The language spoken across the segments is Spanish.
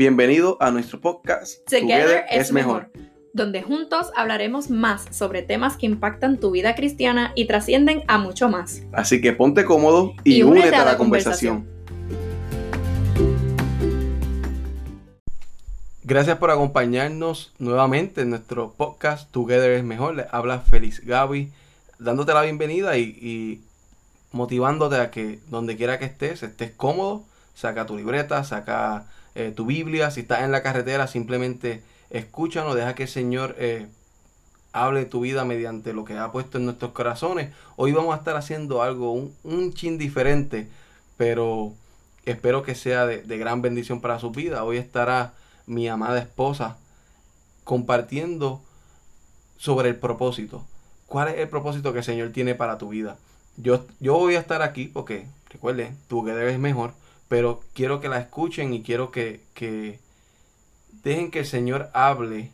Bienvenido a nuestro podcast Together, es mejor, donde juntos hablaremos más sobre temas que impactan tu vida cristiana y trascienden a mucho más. Así que ponte cómodo y, únete, a la, conversación. Gracias por acompañarnos nuevamente en nuestro podcast Together es mejor. Le habla Feliz Gaby, dándote la bienvenida y, y motivándote a que donde quiera que estés, estés cómodo, saca tu libreta, saca eh, tu Biblia, si estás en la carretera, simplemente escúchanos, deja que el Señor eh, hable tu vida mediante lo que ha puesto en nuestros corazones. Hoy vamos a estar haciendo algo un, un chin diferente, pero espero que sea de, de gran bendición para su vida. Hoy estará mi amada esposa compartiendo sobre el propósito. ¿Cuál es el propósito que el Señor tiene para tu vida? Yo, yo voy a estar aquí porque, recuerden, tú que debes mejor pero quiero que la escuchen y quiero que, dejen que el Señor hable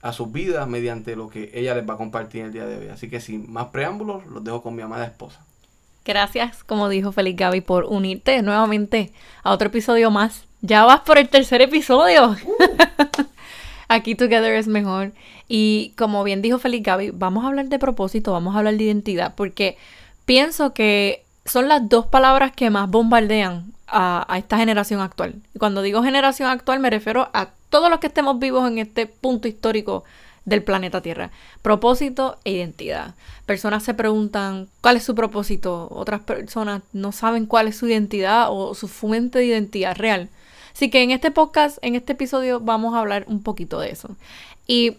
a sus vidas mediante lo que ella les va a compartir el día de hoy. Así que sin más preámbulos, los dejo con mi amada esposa. Gracias, como dijo Feliz Gaby, por unirte nuevamente a otro episodio más. Ya vas por el tercer episodio. Aquí Together es mejor. Y como bien dijo Feliz Gaby, vamos a hablar de propósito, vamos a hablar de identidad, porque pienso que son las dos palabras que más bombardean a, esta generación actual. Y cuando digo generación actual me refiero a todos los que estemos vivos en este punto histórico del planeta Tierra. Propósito e identidad. Personas se preguntan cuál es su propósito, otras personas no saben cuál es su identidad o su fuente de identidad real. Así que en este podcast, en este episodio, vamos a hablar un poquito de eso. Y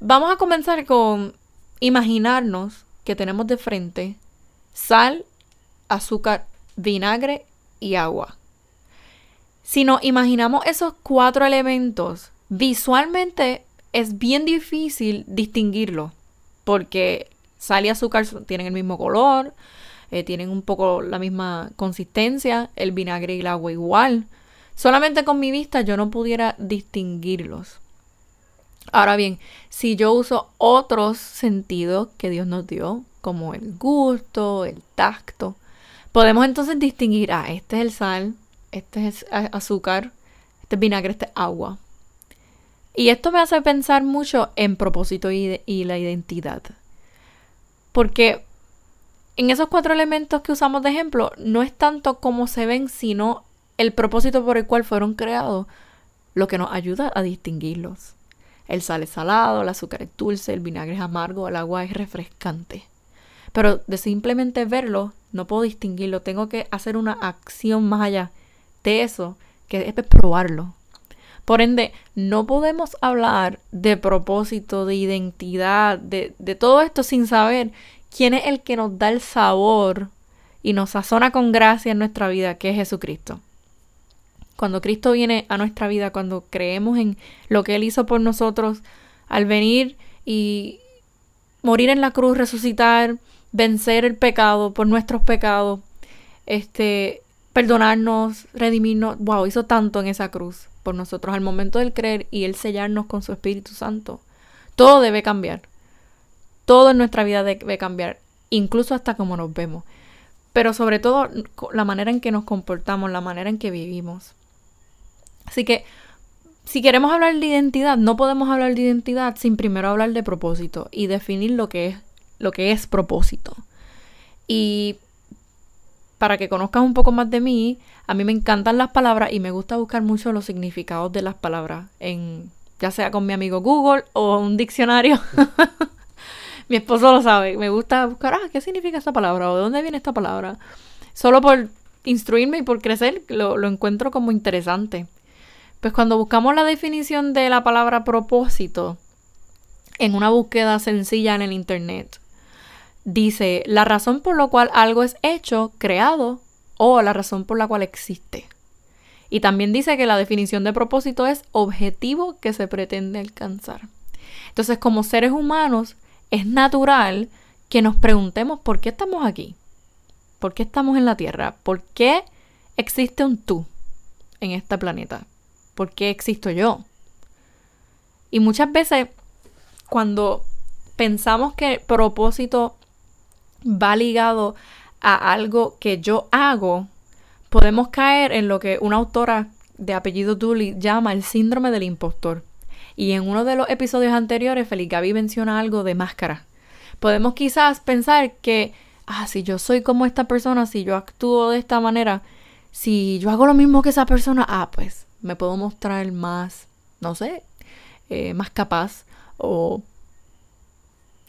vamos a comenzar con imaginarnos que tenemos de frente sal, azúcar, vinagre y agua. Si nos imaginamos esos cuatro elementos, visualmente es bien difícil distinguirlos, porque sal y azúcar tienen el mismo color, eh, tienen un poco la misma consistencia, el vinagre y el agua igual. Solamente con mi vista yo no pudiera distinguirlos. Ahora bien, si yo uso otros sentidos que Dios nos dio, como el gusto, el tacto, Podemos entonces distinguir, ah, este es el sal, este es azúcar, este es vinagre, este es agua. Y esto me hace pensar mucho en propósito y, y la identidad. Porque en esos cuatro elementos que usamos de ejemplo, no es tanto cómo se ven, sino el propósito por el cual fueron creados, lo que nos ayuda a distinguirlos. El sal es salado, el azúcar es dulce, el vinagre es amargo, el agua es refrescante. Pero de simplemente verlo, no puedo distinguirlo, tengo que hacer una acción más allá de eso, que es probarlo. Por ende, no podemos hablar de propósito, de identidad, de, de todo esto sin saber quién es el que nos da el sabor y nos sazona con gracia en nuestra vida, que es Jesucristo. Cuando Cristo viene a nuestra vida, cuando creemos en lo que Él hizo por nosotros, al venir y morir en la cruz, resucitar, vencer el pecado por nuestros pecados, este, perdonarnos, redimirnos. Wow, hizo tanto en esa cruz por nosotros al momento del creer y el sellarnos con su Espíritu Santo. Todo debe cambiar. Todo en nuestra vida debe cambiar, incluso hasta como nos vemos. Pero sobre todo la manera en que nos comportamos, la manera en que vivimos. Así que si queremos hablar de identidad, no podemos hablar de identidad sin primero hablar de propósito y definir lo que es lo que es propósito. Y para que conozcas un poco más de mí, a mí me encantan las palabras y me gusta buscar mucho los significados de las palabras, en, ya sea con mi amigo Google o un diccionario. mi esposo lo sabe, me gusta buscar, ah, ¿qué significa esta palabra? ¿O de dónde viene esta palabra? Solo por instruirme y por crecer, lo, lo encuentro como interesante. Pues cuando buscamos la definición de la palabra propósito en una búsqueda sencilla en el Internet, dice la razón por la cual algo es hecho, creado o la razón por la cual existe. Y también dice que la definición de propósito es objetivo que se pretende alcanzar. Entonces, como seres humanos, es natural que nos preguntemos por qué estamos aquí, por qué estamos en la Tierra, por qué existe un tú en este planeta, por qué existo yo. Y muchas veces, cuando pensamos que propósito va ligado a algo que yo hago, podemos caer en lo que una autora de apellido Dooley llama el síndrome del impostor. Y en uno de los episodios anteriores, Feliz Gaby menciona algo de máscara. Podemos quizás pensar que, ah, si yo soy como esta persona, si yo actúo de esta manera, si yo hago lo mismo que esa persona, ah, pues me puedo mostrar más, no sé, eh, más capaz o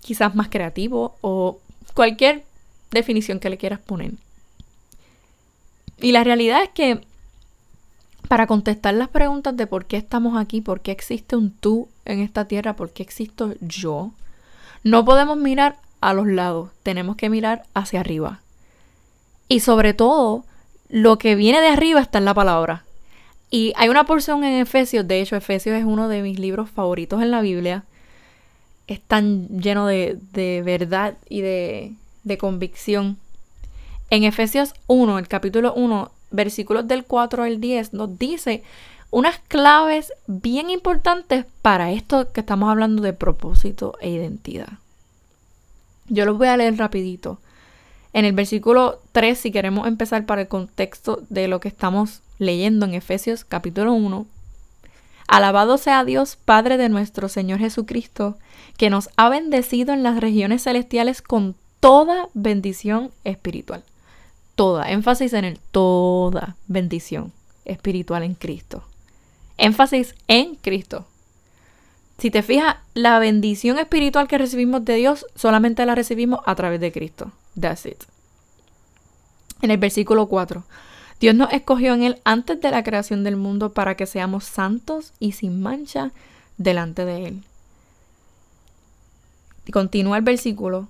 quizás más creativo o cualquier definición que le quieras poner. Y la realidad es que para contestar las preguntas de por qué estamos aquí, por qué existe un tú en esta tierra, por qué existo yo, no podemos mirar a los lados, tenemos que mirar hacia arriba. Y sobre todo, lo que viene de arriba está en la palabra. Y hay una porción en Efesios, de hecho Efesios es uno de mis libros favoritos en la Biblia, es tan lleno de, de verdad y de, de convicción. En Efesios 1, el capítulo 1, versículos del 4 al 10, nos dice unas claves bien importantes para esto que estamos hablando de propósito e identidad. Yo los voy a leer rapidito. En el versículo 3, si queremos empezar para el contexto de lo que estamos leyendo en Efesios capítulo 1, Alabado sea Dios, Padre de nuestro Señor Jesucristo, que nos ha bendecido en las regiones celestiales con toda bendición espiritual toda, énfasis en el toda bendición espiritual en Cristo. Énfasis en Cristo. Si te fijas, la bendición espiritual que recibimos de Dios solamente la recibimos a través de Cristo. That's it. En el versículo 4, Dios nos escogió en Él antes de la creación del mundo para que seamos santos y sin mancha delante de Él. Y continúa el versículo,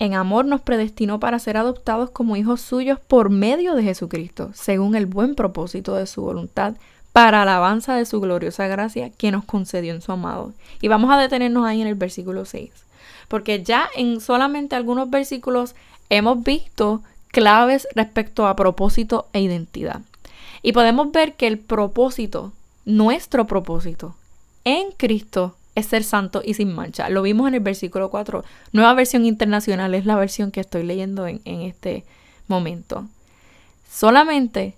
en amor nos predestinó para ser adoptados como hijos suyos por medio de Jesucristo, según el buen propósito de su voluntad, para alabanza de su gloriosa gracia que nos concedió en su amado. Y vamos a detenernos ahí en el versículo 6, porque ya en solamente algunos versículos hemos visto claves respecto a propósito e identidad. Y podemos ver que el propósito, nuestro propósito en Cristo, es ser santo y sin mancha. Lo vimos en el versículo 4. Nueva versión internacional es la versión que estoy leyendo en, en este momento. Solamente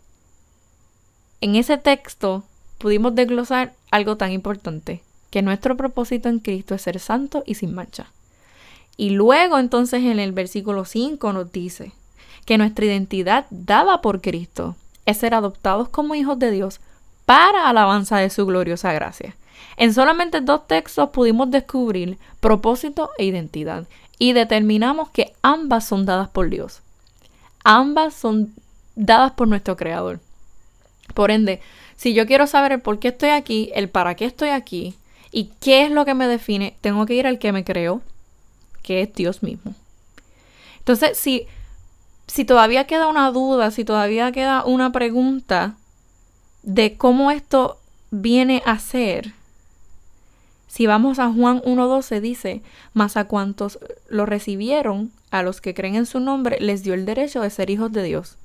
en ese texto pudimos desglosar algo tan importante, que nuestro propósito en Cristo es ser santo y sin mancha. Y luego entonces en el versículo 5 nos dice que nuestra identidad dada por Cristo es ser adoptados como hijos de Dios para alabanza de su gloriosa gracia. En solamente dos textos pudimos descubrir propósito e identidad y determinamos que ambas son dadas por Dios. Ambas son dadas por nuestro Creador. Por ende, si yo quiero saber el por qué estoy aquí, el para qué estoy aquí y qué es lo que me define, tengo que ir al que me creó, que es Dios mismo. Entonces, si, si todavía queda una duda, si todavía queda una pregunta de cómo esto viene a ser, si vamos a Juan 1.12 dice, mas a cuantos lo recibieron, a los que creen en su nombre, les dio el derecho de ser hijos de Dios.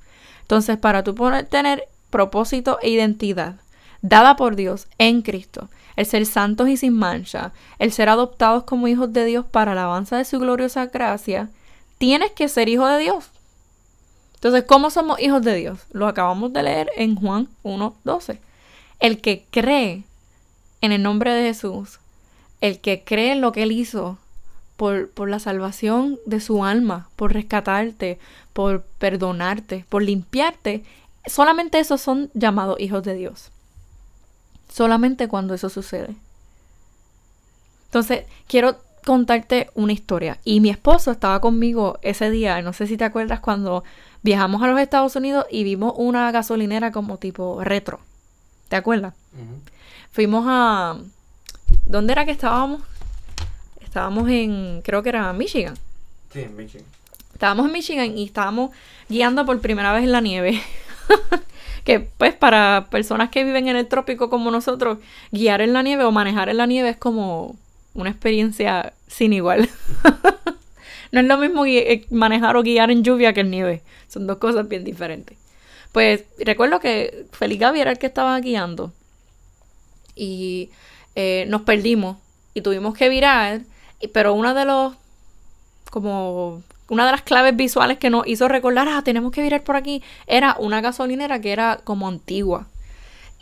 Entonces, para tú tener propósito e identidad dada por Dios en Cristo, el ser santos y sin mancha, el ser adoptados como hijos de Dios para alabanza de su gloriosa gracia, tienes que ser hijo de Dios. Entonces, ¿cómo somos hijos de Dios? Lo acabamos de leer en Juan 1.12. El que cree en el nombre de Jesús el que cree en lo que Él hizo por, por, la salvación de su alma, por rescatarte, por perdonarte, por limpiarte, solamente esos son llamados hijos de Dios. Solamente cuando eso sucede. Entonces, quiero contarte una historia. Y mi esposo estaba conmigo ese día, no sé si te acuerdas, cuando viajamos a los Estados Unidos y vimos una gasolinera como tipo retro. ¿Te acuerdas? Fuimos a, ¿Dónde era que estábamos? Estábamos en, creo que era Michigan. Sí, en Michigan. Estábamos en Michigan y estábamos guiando por primera vez en la nieve. que pues para personas que viven en el trópico como nosotros, guiar en la nieve o manejar en la nieve es como una experiencia sin igual. no es lo mismo eh, manejar o guiar en lluvia que en nieve. Son dos cosas bien diferentes. Pues recuerdo que Feliz Gaby era el que estaba guiando. Y eh, nos perdimos y tuvimos que virar, pero una de los, como una de las claves visuales que nos hizo recordar, ah, tenemos que virar por aquí, era una gasolinera que era como antigua.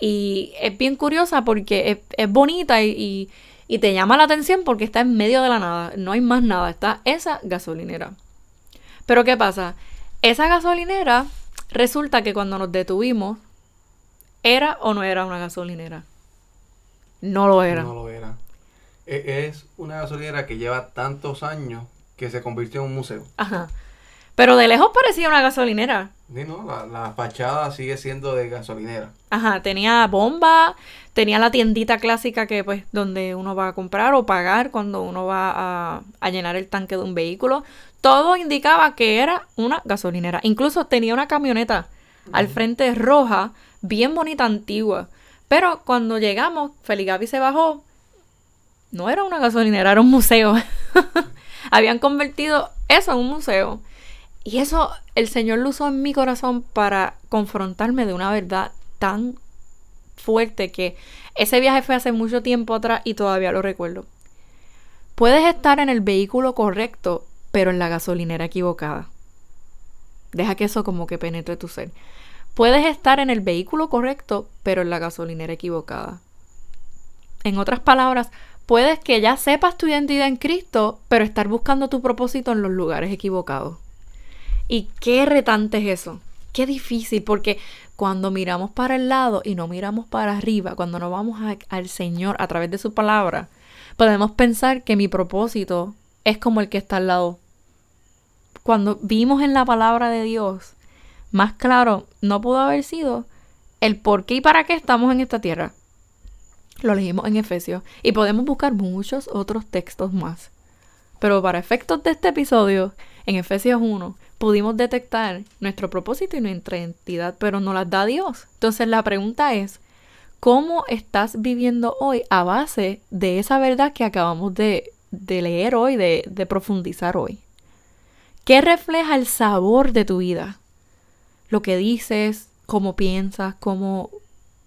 Y es bien curiosa porque es, bonita y, y te llama la atención porque está en medio de la nada. No hay más nada. Está esa gasolinera. Pero ¿qué pasa? Esa gasolinera resulta que cuando nos detuvimos, ¿era o no era una gasolinera? No lo era. No lo era. E, es una gasolinera que lleva tantos años que se convirtió en un museo. Ajá. Pero de lejos parecía una gasolinera. Sí, no, la, fachada sigue siendo de gasolinera. Ajá, tenía bomba, tenía la tiendita clásica que pues donde uno va a comprar o pagar cuando uno va a, a llenar el tanque de un vehículo. Todo indicaba que era una gasolinera. Incluso tenía una camioneta al frente roja, bien bonita, antigua. Pero cuando llegamos, Feligabi se bajó. No era una gasolinera, era un museo. Habían convertido eso en un museo. Y eso el Señor lo usó en mi corazón para confrontarme de una verdad tan fuerte que ese viaje fue hace mucho tiempo atrás y todavía lo recuerdo. Puedes estar en el vehículo correcto, pero en la gasolinera equivocada. Deja que eso como que penetre tu ser. Puedes estar en el vehículo correcto, pero en la gasolinera equivocada. En otras palabras, puedes que ya sepas tu identidad en Cristo, pero estar buscando tu propósito en los lugares equivocados. Y qué retante es eso. Qué difícil, porque cuando miramos para el lado y no miramos para arriba, cuando no vamos al Señor a través de su palabra, podemos pensar que mi propósito es como el que está al lado. Cuando vimos en la palabra de Dios, más claro no pudo haber sido el por qué y para qué estamos en esta tierra. Lo leímos en Efesios y podemos buscar muchos otros textos más. Pero para efectos de este episodio, en Efesios 1, pudimos detectar nuestro propósito y nuestra identidad, pero no las da Dios. Entonces la pregunta es, ¿cómo estás viviendo hoy a base de esa verdad que acabamos de, leer hoy, de, de profundizar hoy? ¿Qué refleja el sabor de tu vida? Lo que dices, cómo piensas, cómo,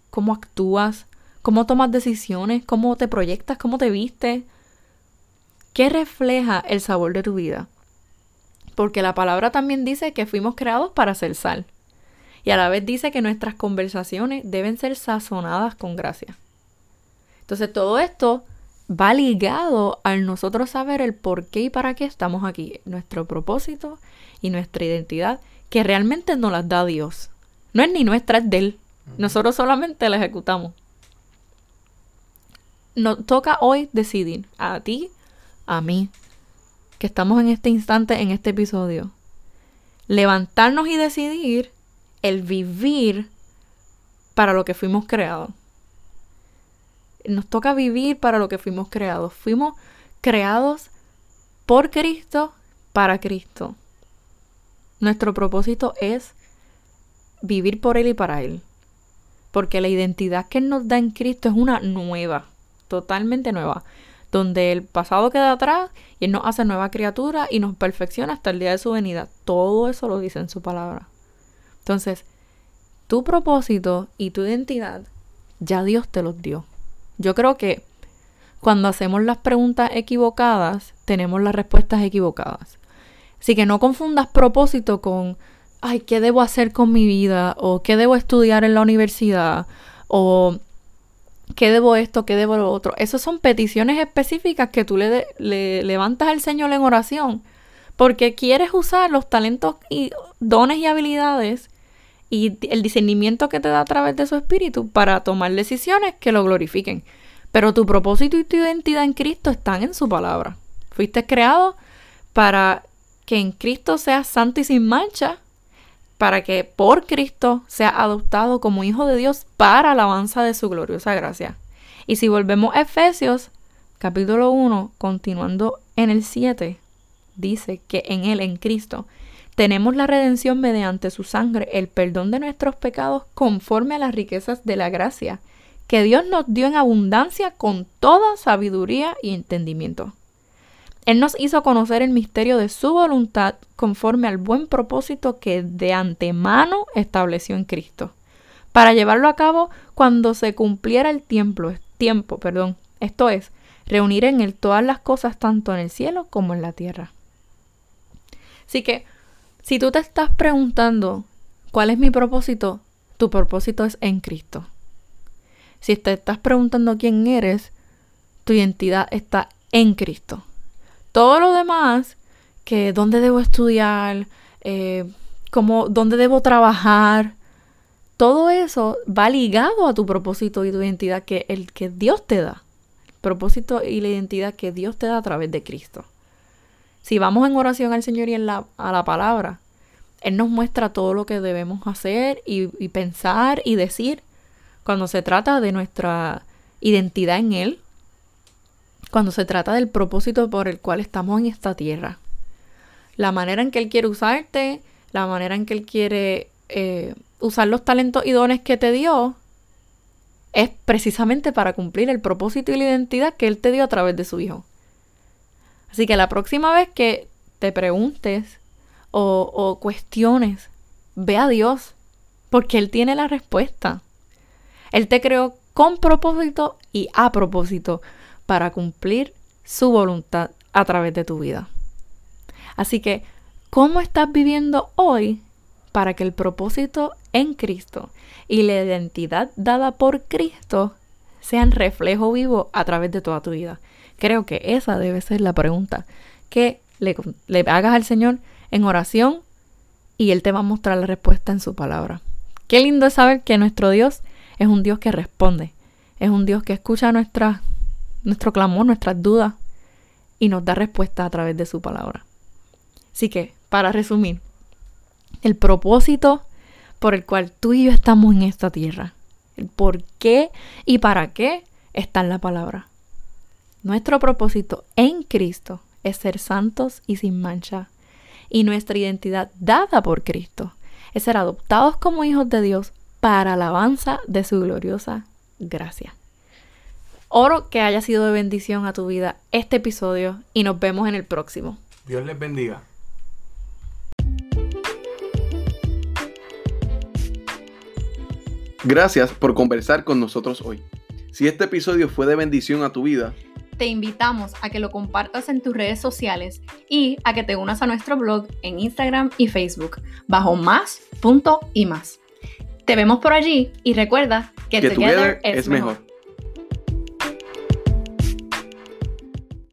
cómo actúas, cómo tomas decisiones, cómo te proyectas, cómo te vistes. ¿Qué refleja el sabor de tu vida? Porque la palabra también dice que fuimos creados para ser sal. Y a la vez dice que nuestras conversaciones deben ser sazonadas con gracia. Entonces todo esto va ligado al nosotros saber el por qué y para qué estamos aquí, nuestro propósito y nuestra identidad, que realmente nos las da Dios. No es ni nuestra, es de Él. Nosotros solamente la ejecutamos. Nos toca hoy decidir, a ti, a mí, que estamos en este instante, en este episodio, levantarnos y decidir el vivir para lo que fuimos creados. Nos toca vivir para lo que fuimos creados. Fuimos creados por Cristo, para Cristo. Nuestro propósito es vivir por Él y para Él. Porque la identidad que Él nos da en Cristo es una nueva, totalmente nueva donde el pasado queda atrás y Él nos hace nueva criatura y nos perfecciona hasta el día de su venida. Todo eso lo dice en su palabra. Entonces, tu propósito y tu identidad ya Dios te los dio. Yo creo que cuando hacemos las preguntas equivocadas, tenemos las respuestas equivocadas. Así que no confundas propósito con, ay, ¿qué debo hacer con mi vida? O ¿qué debo estudiar en la universidad? O ¿Qué debo esto? ¿Qué debo lo otro? Esas son peticiones específicas que tú le, le levantas al Señor en oración porque quieres usar los talentos y dones y habilidades y el discernimiento que te da a través de su espíritu para tomar decisiones que lo glorifiquen. Pero tu propósito y tu identidad en Cristo están en su palabra. Fuiste creado para que en Cristo seas santo y sin mancha para que por Cristo sea adoptado como hijo de Dios para alabanza de su gloriosa gracia. Y si volvemos a Efesios capítulo 1, continuando en el 7, dice que en Él, en Cristo, tenemos la redención mediante su sangre, el perdón de nuestros pecados conforme a las riquezas de la gracia, que Dios nos dio en abundancia con toda sabiduría y entendimiento. Él nos hizo conocer el misterio de su voluntad conforme al buen propósito que de antemano estableció en Cristo, para llevarlo a cabo cuando se cumpliera el tiempo, tiempo, perdón. Esto es, reunir en él todas las cosas tanto en el cielo como en la tierra. Así que, si tú te estás preguntando cuál es mi propósito, tu propósito es en Cristo. si te estás preguntando quién eres, tu identidad está en Cristo. Todo lo demás, que dónde debo estudiar, eh, cómo, dónde debo trabajar, todo eso va ligado a tu propósito y tu identidad que el que Dios te da. El propósito y la identidad que Dios te da a través de Cristo. Si vamos en oración al Señor y en la, a la palabra, Él nos muestra todo lo que debemos hacer y, y pensar y decir cuando se trata de nuestra identidad en Él, cuando se trata del propósito por el cual estamos en esta tierra. La manera en que Él quiere usarte, la manera en que Él quiere eh, usar los talentos y dones que te dio es precisamente para cumplir el propósito y la identidad que Él te dio a través de su Hijo. Así que la próxima vez que te preguntes o, o cuestiones, ve a Dios, porque Él tiene la respuesta. Él te creó con propósito y a propósito para cumplir su voluntad a través de tu vida. Así que, ¿cómo estás viviendo hoy para que el propósito en Cristo y la identidad dada por Cristo sean reflejo vivo a través de toda tu vida. Creo que esa debe ser la pregunta que le, le, hagas al Señor en oración y Él te va a mostrar la respuesta en su palabra. Qué lindo es saber que nuestro Dios es un Dios que responde, es un Dios que escucha nuestra, nuestro clamor, nuestras dudas y nos da respuesta a través de su palabra. Así que, para resumir, el propósito por el cual tú y yo estamos en esta tierra. El por qué y para qué está en la palabra. Nuestro propósito en Cristo es ser santos y sin mancha. Y nuestra identidad dada por Cristo es ser adoptados como hijos de Dios para alabanza de su gloriosa gracia. Oro que haya sido de bendición a tu vida este episodio y nos vemos en el próximo. Dios les bendiga. Gracias por conversar con nosotros hoy. Si este episodio fue de bendición a tu vida, te invitamos a que lo compartas en tus redes sociales y a que te unas a nuestro blog en Instagram y Facebook bajo más punto y más. Te vemos por allí y recuerda que, together, es mejor.